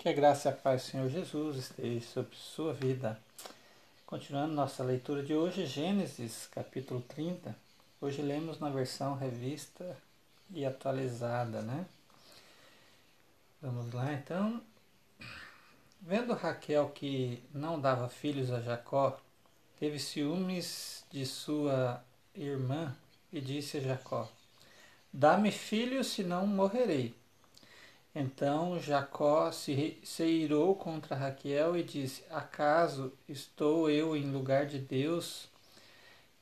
Que a graça e a paz do Senhor Jesus esteja sobre sua vida. Continuando nossa leitura de hoje, Gênesis, capítulo 30. Hoje lemos na versão revista e atualizada, né? Vamos lá então. Vendo Raquel que não dava filhos a Jacó, teve ciúmes de sua irmã e disse a Jacó: Dá-me filhos, senão morrerei. Então Jacó se, se irou contra Raquel e disse: Acaso estou eu em lugar de Deus,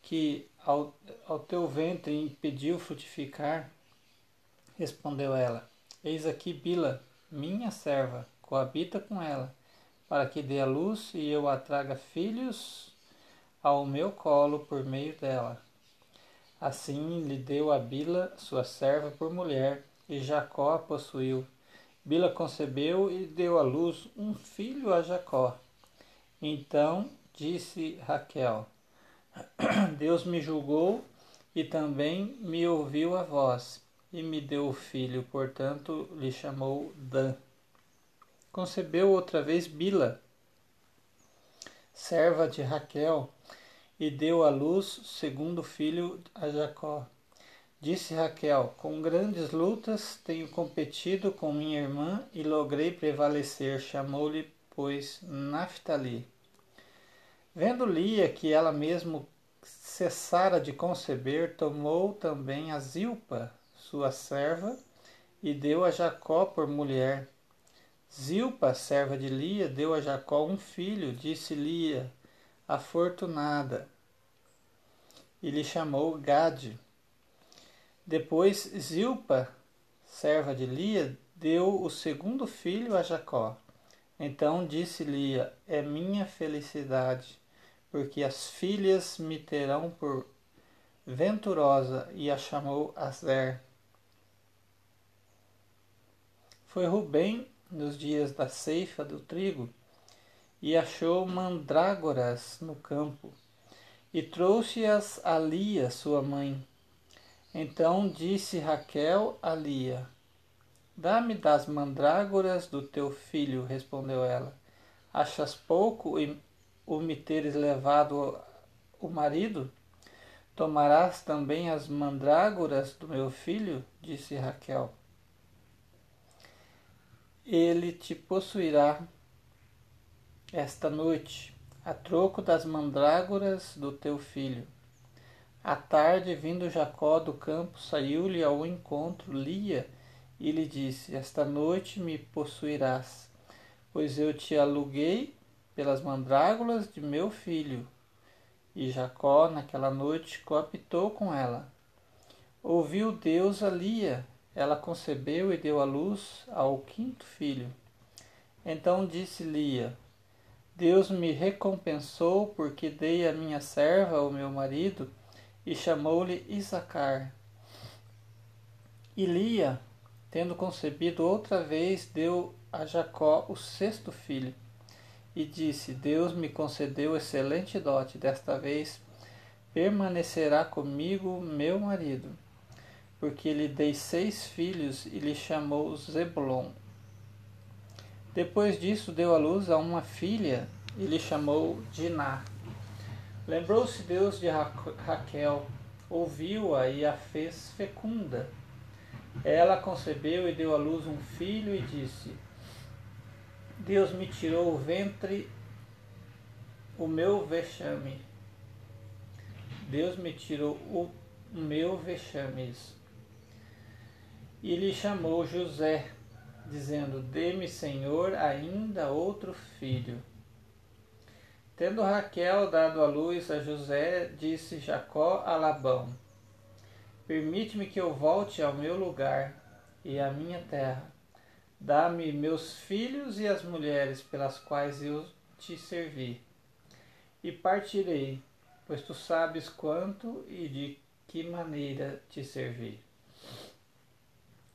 que ao, ao teu ventre impediu frutificar? Respondeu ela: Eis aqui Bila, minha serva, coabita com ela, para que dê a luz e eu a traga filhos ao meu colo por meio dela. Assim lhe deu a Bila, sua serva, por mulher, e Jacó a possuiu. Bila concebeu e deu à luz um filho a Jacó. Então disse Raquel: Deus me julgou e também me ouviu a voz, e me deu o filho, portanto lhe chamou Dan. Concebeu outra vez Bila, serva de Raquel, e deu à luz segundo filho a Jacó. Disse Raquel: Com grandes lutas tenho competido com minha irmã e logrei prevalecer. Chamou-lhe, pois, Naphtali. Vendo Lia que ela mesmo cessara de conceber, tomou também a Zilpa, sua serva, e deu a Jacó por mulher. Zilpa, serva de Lia, deu a Jacó um filho, disse Lia, afortunada, e lhe chamou Gade. Depois Zilpa, serva de Lia, deu o segundo filho a Jacó. Então disse Lia: É minha felicidade, porque as filhas me terão por venturosa, e a chamou Azer. Foi Rubem nos dias da ceifa do trigo e achou mandrágoras no campo e trouxe-as a Lia, sua mãe. Então disse Raquel a Lia: Dá-me das mandrágoras do teu filho, respondeu ela. Achas pouco o me teres levado o marido? Tomarás também as mandrágoras do meu filho? disse Raquel. Ele te possuirá esta noite, a troco das mandrágoras do teu filho. À tarde, vindo Jacó do campo, saiu-lhe ao encontro Lia e lhe disse: Esta noite me possuirás, pois eu te aluguei pelas mandrágoras de meu filho. E Jacó, naquela noite, coapitou com ela. Ouviu Deus a Lia, ela concebeu e deu à luz ao quinto filho. Então disse Lia: Deus me recompensou porque dei a minha serva ao meu marido e chamou-lhe Isacar. E Lia, tendo concebido outra vez, deu a Jacó o sexto filho. E disse: Deus me concedeu excelente dote, desta vez permanecerá comigo meu marido. Porque lhe dei seis filhos e lhe chamou Zebulon. Depois disso, deu à luz a uma filha e lhe chamou Diná. Lembrou-se Deus de Raquel, ouviu-a e a fez fecunda. Ela concebeu e deu à luz um filho e disse: Deus me tirou o ventre, o meu vexame. Deus me tirou o meu vexame. E lhe chamou José, dizendo: Dê-me, Senhor, ainda outro filho. Tendo Raquel dado a luz a José, disse Jacó a Labão: Permite-me que eu volte ao meu lugar e à minha terra. Dá-me meus filhos e as mulheres pelas quais eu te servi. E partirei, pois tu sabes quanto e de que maneira te servi.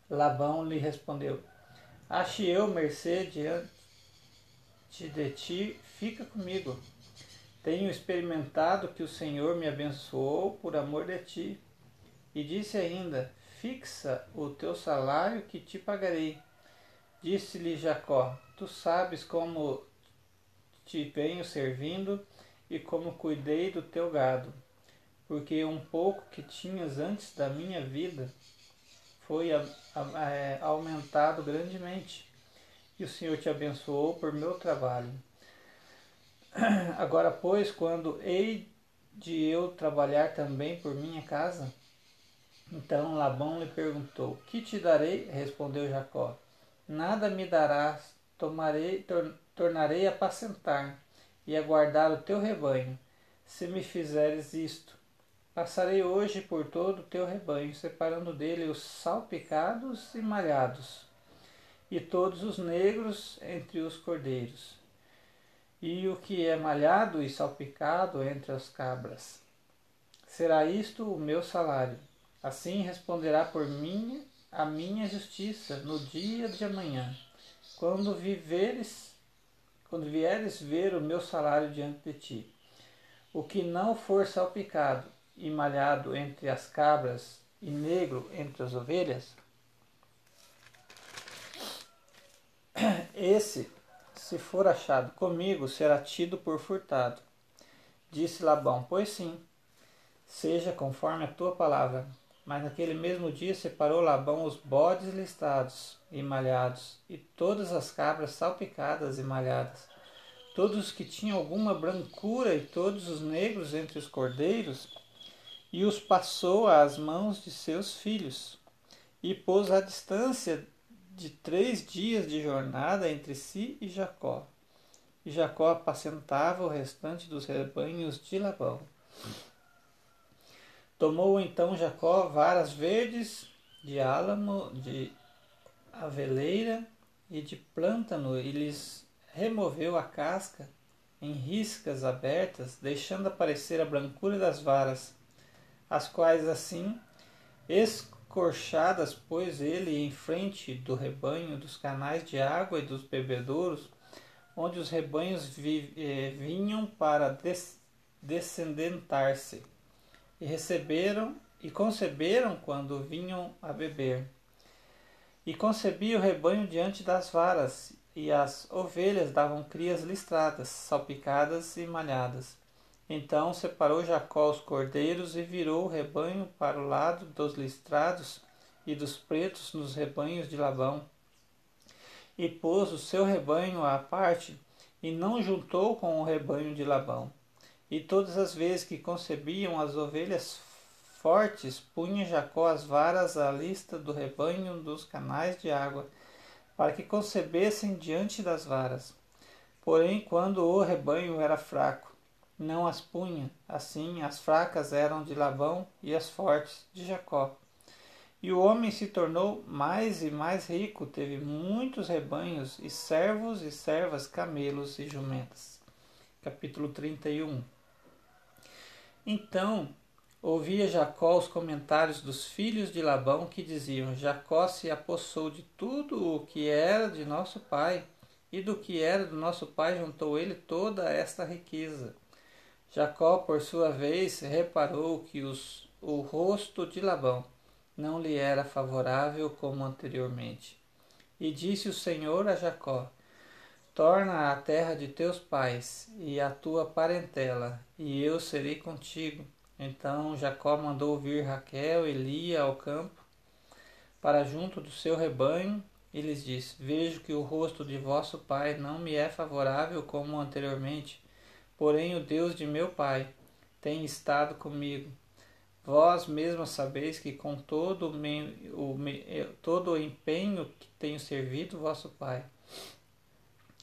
Labão lhe respondeu: Ache eu mercê diante de ti, fica comigo tenho experimentado que o Senhor me abençoou por amor de ti. E disse ainda: Fixa o teu salário que te pagarei. Disse-lhe Jacó: Tu sabes como te venho servindo e como cuidei do teu gado, porque um pouco que tinhas antes da minha vida foi a, a, é, aumentado grandemente, e o Senhor te abençoou por meu trabalho. Agora, pois, quando hei de eu trabalhar também por minha casa? Então Labão lhe perguntou: Que te darei? Respondeu Jacó: Nada me darás, tomarei, tor tornarei a apacentar e a guardar o teu rebanho, se me fizeres isto. Passarei hoje por todo o teu rebanho, separando dele os salpicados e malhados, e todos os negros entre os cordeiros e o que é malhado e salpicado entre as cabras. Será isto o meu salário. Assim responderá por mim a minha justiça no dia de amanhã, quando viveres, quando vieres ver o meu salário diante de ti. O que não for salpicado e malhado entre as cabras e negro entre as ovelhas, esse se for achado comigo, será tido por furtado. Disse Labão: Pois sim, seja conforme a tua palavra. Mas naquele mesmo dia separou Labão os bodes listados e malhados, e todas as cabras salpicadas e malhadas, todos os que tinham alguma brancura e todos os negros entre os cordeiros, e os passou às mãos de seus filhos, e pôs à distância de três dias de jornada entre si e Jacó. E Jacó apacentava o restante dos rebanhos de Labão. Tomou então Jacó varas verdes de álamo, de aveleira e de plântano e lhes removeu a casca em riscas abertas, deixando aparecer a brancura das varas, as quais assim corchadas pôs ele em frente do rebanho dos canais de água e dos bebedouros, onde os rebanhos vi, eh, vinham para des, descendentar-se, e receberam e conceberam quando vinham a beber. E concebia o rebanho diante das varas, e as ovelhas davam crias listradas, salpicadas e malhadas. Então separou Jacó os cordeiros e virou o rebanho para o lado dos listrados e dos pretos nos rebanhos de Labão. E pôs o seu rebanho à parte, e não juntou com o rebanho de Labão. E todas as vezes que concebiam as ovelhas fortes, punha Jacó as varas à lista do rebanho dos canais de água, para que concebessem diante das varas. Porém, quando o rebanho era fraco, não as punha. Assim, as fracas eram de Labão e as fortes de Jacó. E o homem se tornou mais e mais rico, teve muitos rebanhos e servos e servas, camelos e jumentas. Capítulo 31 Então ouvia Jacó os comentários dos filhos de Labão que diziam: Jacó se apossou de tudo o que era de nosso pai, e do que era do nosso pai juntou ele toda esta riqueza. Jacó, por sua vez, reparou que os, o rosto de Labão não lhe era favorável como anteriormente. E disse o Senhor a Jacó: Torna à terra de teus pais e à tua parentela, e eu serei contigo. Então Jacó mandou vir Raquel e Lia ao campo para junto do seu rebanho e lhes disse: Vejo que o rosto de vosso pai não me é favorável como anteriormente Porém, o Deus de meu pai tem estado comigo. Vós mesmos sabeis que com todo o, o me, todo o empenho que tenho servido vosso pai.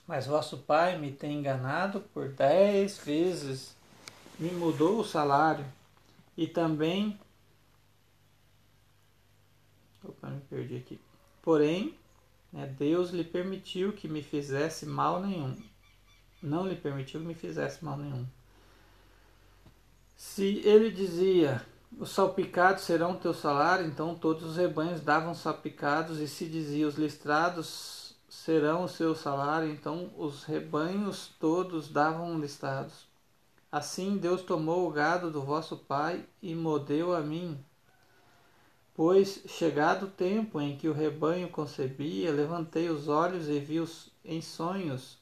Mas vosso pai me tem enganado por dez vezes, me mudou o salário e também. Opa, me perdi aqui. Porém, né, Deus lhe permitiu que me fizesse mal nenhum não lhe permitiu que me fizesse mal nenhum. Se ele dizia, os salpicados serão teu salário, então todos os rebanhos davam salpicados, e se dizia, os listrados serão o seu salário, então os rebanhos todos davam listados. Assim Deus tomou o gado do vosso pai e modeu a mim. Pois, chegado o tempo em que o rebanho concebia, levantei os olhos e vi os, em sonhos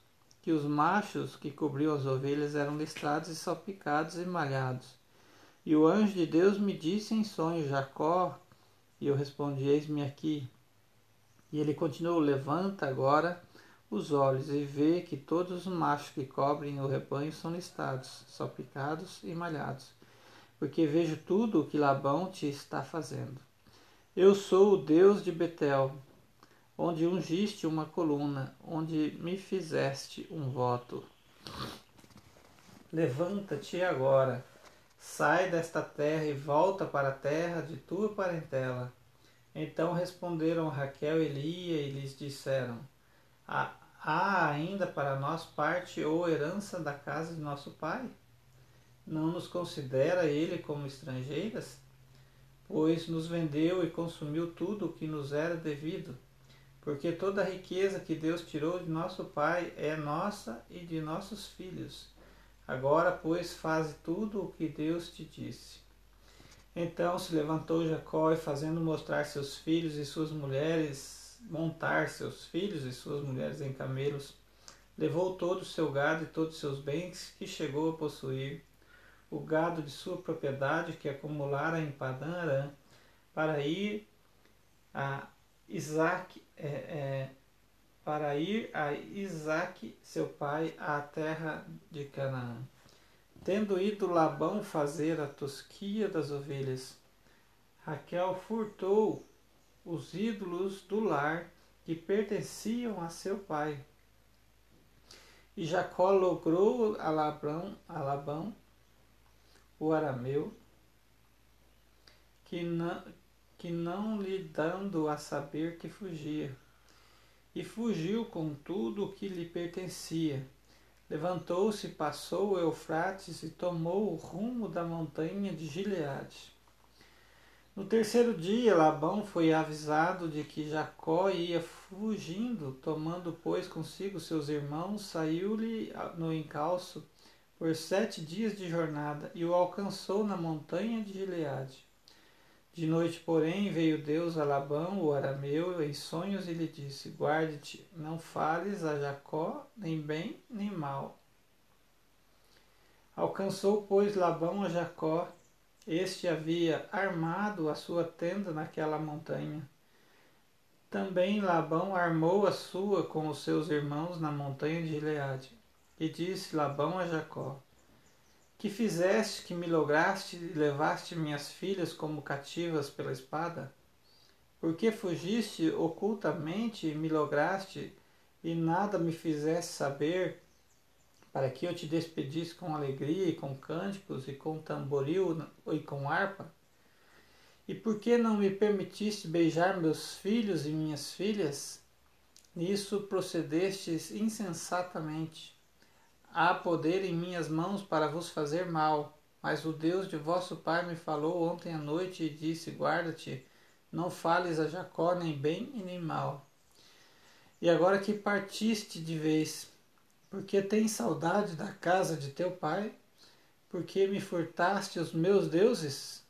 que os machos que cobriam as ovelhas eram listrados e salpicados e malhados. E o anjo de Deus me disse em sonho, Jacó, e eu respondi, eis-me aqui. E ele continuou, levanta agora os olhos e vê que todos os machos que cobrem o rebanho são listados, salpicados e malhados, porque vejo tudo o que Labão te está fazendo. Eu sou o Deus de Betel, onde ungiste uma coluna, onde me fizeste um voto. Levanta-te agora, sai desta terra e volta para a terra de tua parentela. Então responderam Raquel e Lia e lhes disseram: Há ainda para nós parte ou herança da casa de nosso pai? Não nos considera ele como estrangeiras? pois nos vendeu e consumiu tudo o que nos era devido. Porque toda a riqueza que Deus tirou de nosso Pai é nossa e de nossos filhos. Agora, pois, faze tudo o que Deus te disse. Então se levantou Jacó e, fazendo mostrar seus filhos e suas mulheres, montar seus filhos e suas mulheres em camelos, levou todo o seu gado e todos os seus bens que chegou a possuir o gado de sua propriedade que acumulara em Padã Aram, para ir a Isaac, é, é, para ir a Isaac, seu pai, à terra de Canaã. Tendo ido Labão fazer a tosquia das ovelhas, Raquel furtou os ídolos do lar que pertenciam a seu pai. E Jacó logrou a Labão, a Labão o arameu, que não, que não lhe dando a saber que fugia. E fugiu com tudo o que lhe pertencia. Levantou-se, passou o Eufrates e tomou o rumo da montanha de Gileade. No terceiro dia, Labão foi avisado de que Jacó ia fugindo, tomando, pois, consigo seus irmãos, saiu-lhe no encalço por sete dias de jornada e o alcançou na montanha de Gileade. De noite, porém, veio Deus a Labão, o arameu, em sonhos e lhe disse: Guarde-te, não fales a Jacó, nem bem nem mal. Alcançou, pois, Labão a Jacó. Este havia armado a sua tenda naquela montanha. Também Labão armou a sua com os seus irmãos na montanha de Gileade. E disse Labão a Jacó: Que fizeste que me lograste e levaste minhas filhas como cativas pela espada? Por que fugiste ocultamente e me lograste e nada me fizeste saber, para que eu te despedisse com alegria e com cânticos e com tamboril e com harpa? E por que não me permitiste beijar meus filhos e minhas filhas? Nisso procedestes insensatamente. Há poder em minhas mãos para vos fazer mal. Mas o Deus de vosso pai me falou ontem à noite e disse: Guarda-te, não fales a Jacó nem bem e nem mal. E agora que partiste de vez, porque tens saudade da casa de teu pai? Porque me furtaste os meus deuses?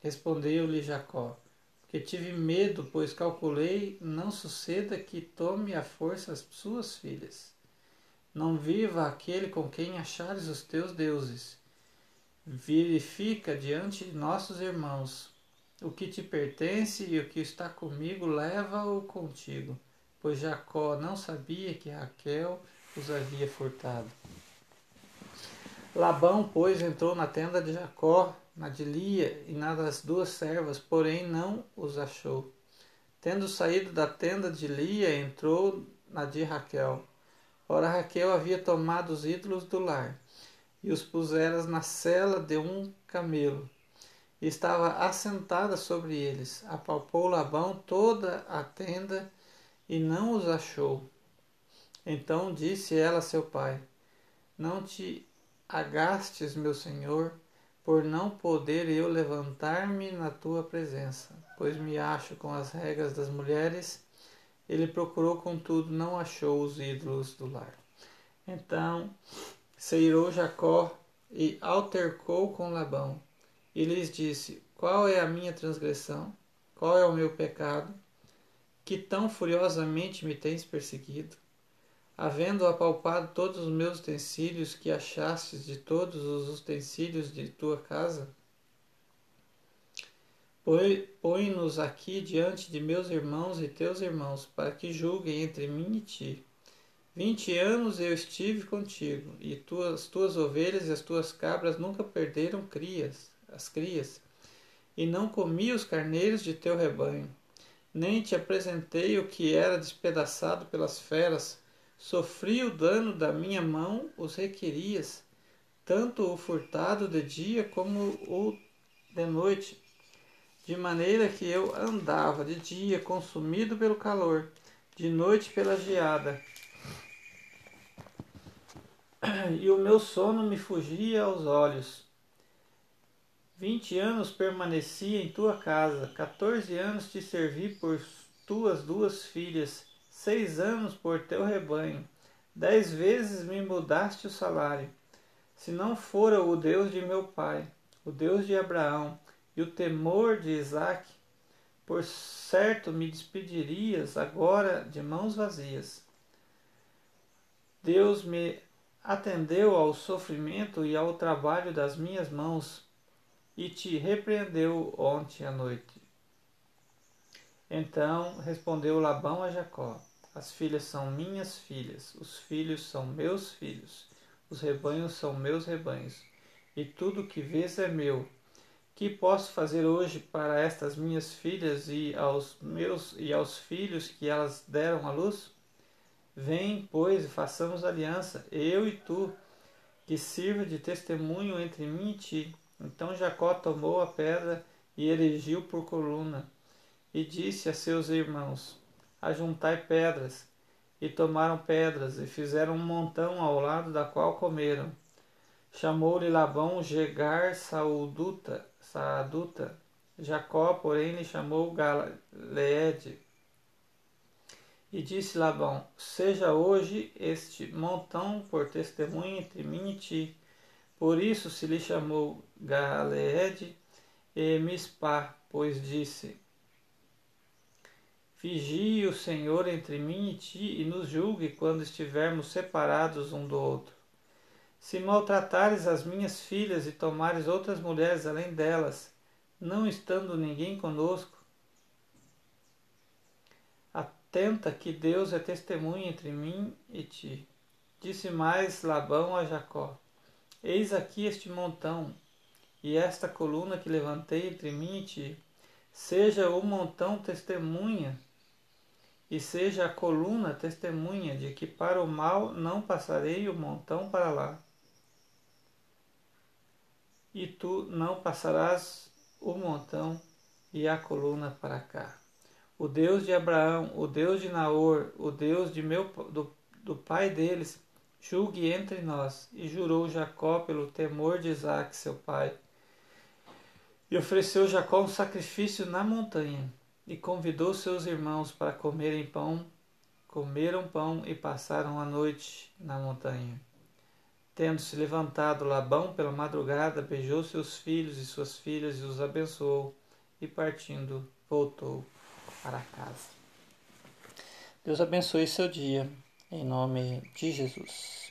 Respondeu-lhe Jacó: Porque tive medo, pois calculei não suceda que tome à força as suas filhas. Não viva aquele com quem achares os teus deuses. Verifica diante de nossos irmãos o que te pertence e o que está comigo, leva-o contigo, pois Jacó não sabia que Raquel os havia furtado. Labão, pois, entrou na tenda de Jacó, na de Lia e na das duas servas, porém não os achou. Tendo saído da tenda de Lia, entrou na de Raquel. Ora, Raquel havia tomado os ídolos do lar e os puseras na cela de um camelo. E estava assentada sobre eles. Apalpou Labão toda a tenda e não os achou. Então disse ela a seu pai: Não te agastes, meu senhor, por não poder eu levantar-me na tua presença, pois me acho com as regras das mulheres ele procurou, contudo, não achou os ídolos do lar. Então seirou Jacó e altercou com Labão. E lhes disse: Qual é a minha transgressão? Qual é o meu pecado? Que tão furiosamente me tens perseguido? Havendo apalpado todos os meus utensílios que achastes de todos os utensílios de tua casa? Põe-nos aqui diante de meus irmãos e teus irmãos, para que julguem entre mim e ti. Vinte anos eu estive contigo, e tuas, tuas ovelhas e as tuas cabras nunca perderam crias, as crias, e não comi os carneiros de teu rebanho, nem te apresentei o que era despedaçado pelas feras, sofri o dano da minha mão, os requerias, tanto o furtado de dia como o de noite de maneira que eu andava de dia consumido pelo calor, de noite pela geada, e o meu sono me fugia aos olhos. Vinte anos permaneci em tua casa, quatorze anos te servi por tuas duas filhas, seis anos por teu rebanho, dez vezes me mudaste o salário. Se não fora o Deus de meu pai, o Deus de Abraão, e o temor de Isaac, por certo me despedirias agora de mãos vazias. Deus me atendeu ao sofrimento e ao trabalho das minhas mãos e te repreendeu ontem à noite. Então respondeu Labão a Jacó: As filhas são minhas filhas, os filhos são meus filhos, os rebanhos são meus rebanhos, e tudo que vês é meu que posso fazer hoje para estas minhas filhas e aos meus e aos filhos que elas deram à luz? Vem, pois, e façamos aliança, eu e tu, que sirva de testemunho entre mim e ti. Então Jacó tomou a pedra e erigiu por coluna, e disse a seus irmãos: Ajuntai pedras. E tomaram pedras e fizeram um montão ao lado da qual comeram. Chamou-lhe Labão Jegar Sauduta, Saaduta. Jacó, porém, lhe chamou Galeed. E disse Labão: Seja hoje este montão por testemunha entre mim e ti. Por isso se lhe chamou Galeed e Mispá, pois disse: Vigie o Senhor entre mim e ti, e nos julgue quando estivermos separados um do outro. Se maltratares as minhas filhas e tomares outras mulheres além delas, não estando ninguém conosco, atenta que Deus é testemunha entre mim e ti. Disse mais Labão a Jacó: Eis aqui este montão e esta coluna que levantei entre mim e ti. Seja o montão testemunha e seja a coluna testemunha de que para o mal não passarei o montão para lá e tu não passarás o montão e a coluna para cá. O Deus de Abraão, o Deus de Naor, o Deus de meu, do, do pai deles, julgue entre nós. E jurou Jacó pelo temor de Isaac, seu pai. E ofereceu Jacó um sacrifício na montanha, e convidou seus irmãos para comerem pão. Comeram pão e passaram a noite na montanha. Tendo-se levantado Labão pela madrugada, beijou seus filhos e suas filhas e os abençoou, e partindo, voltou para casa. Deus abençoe seu dia, em nome de Jesus.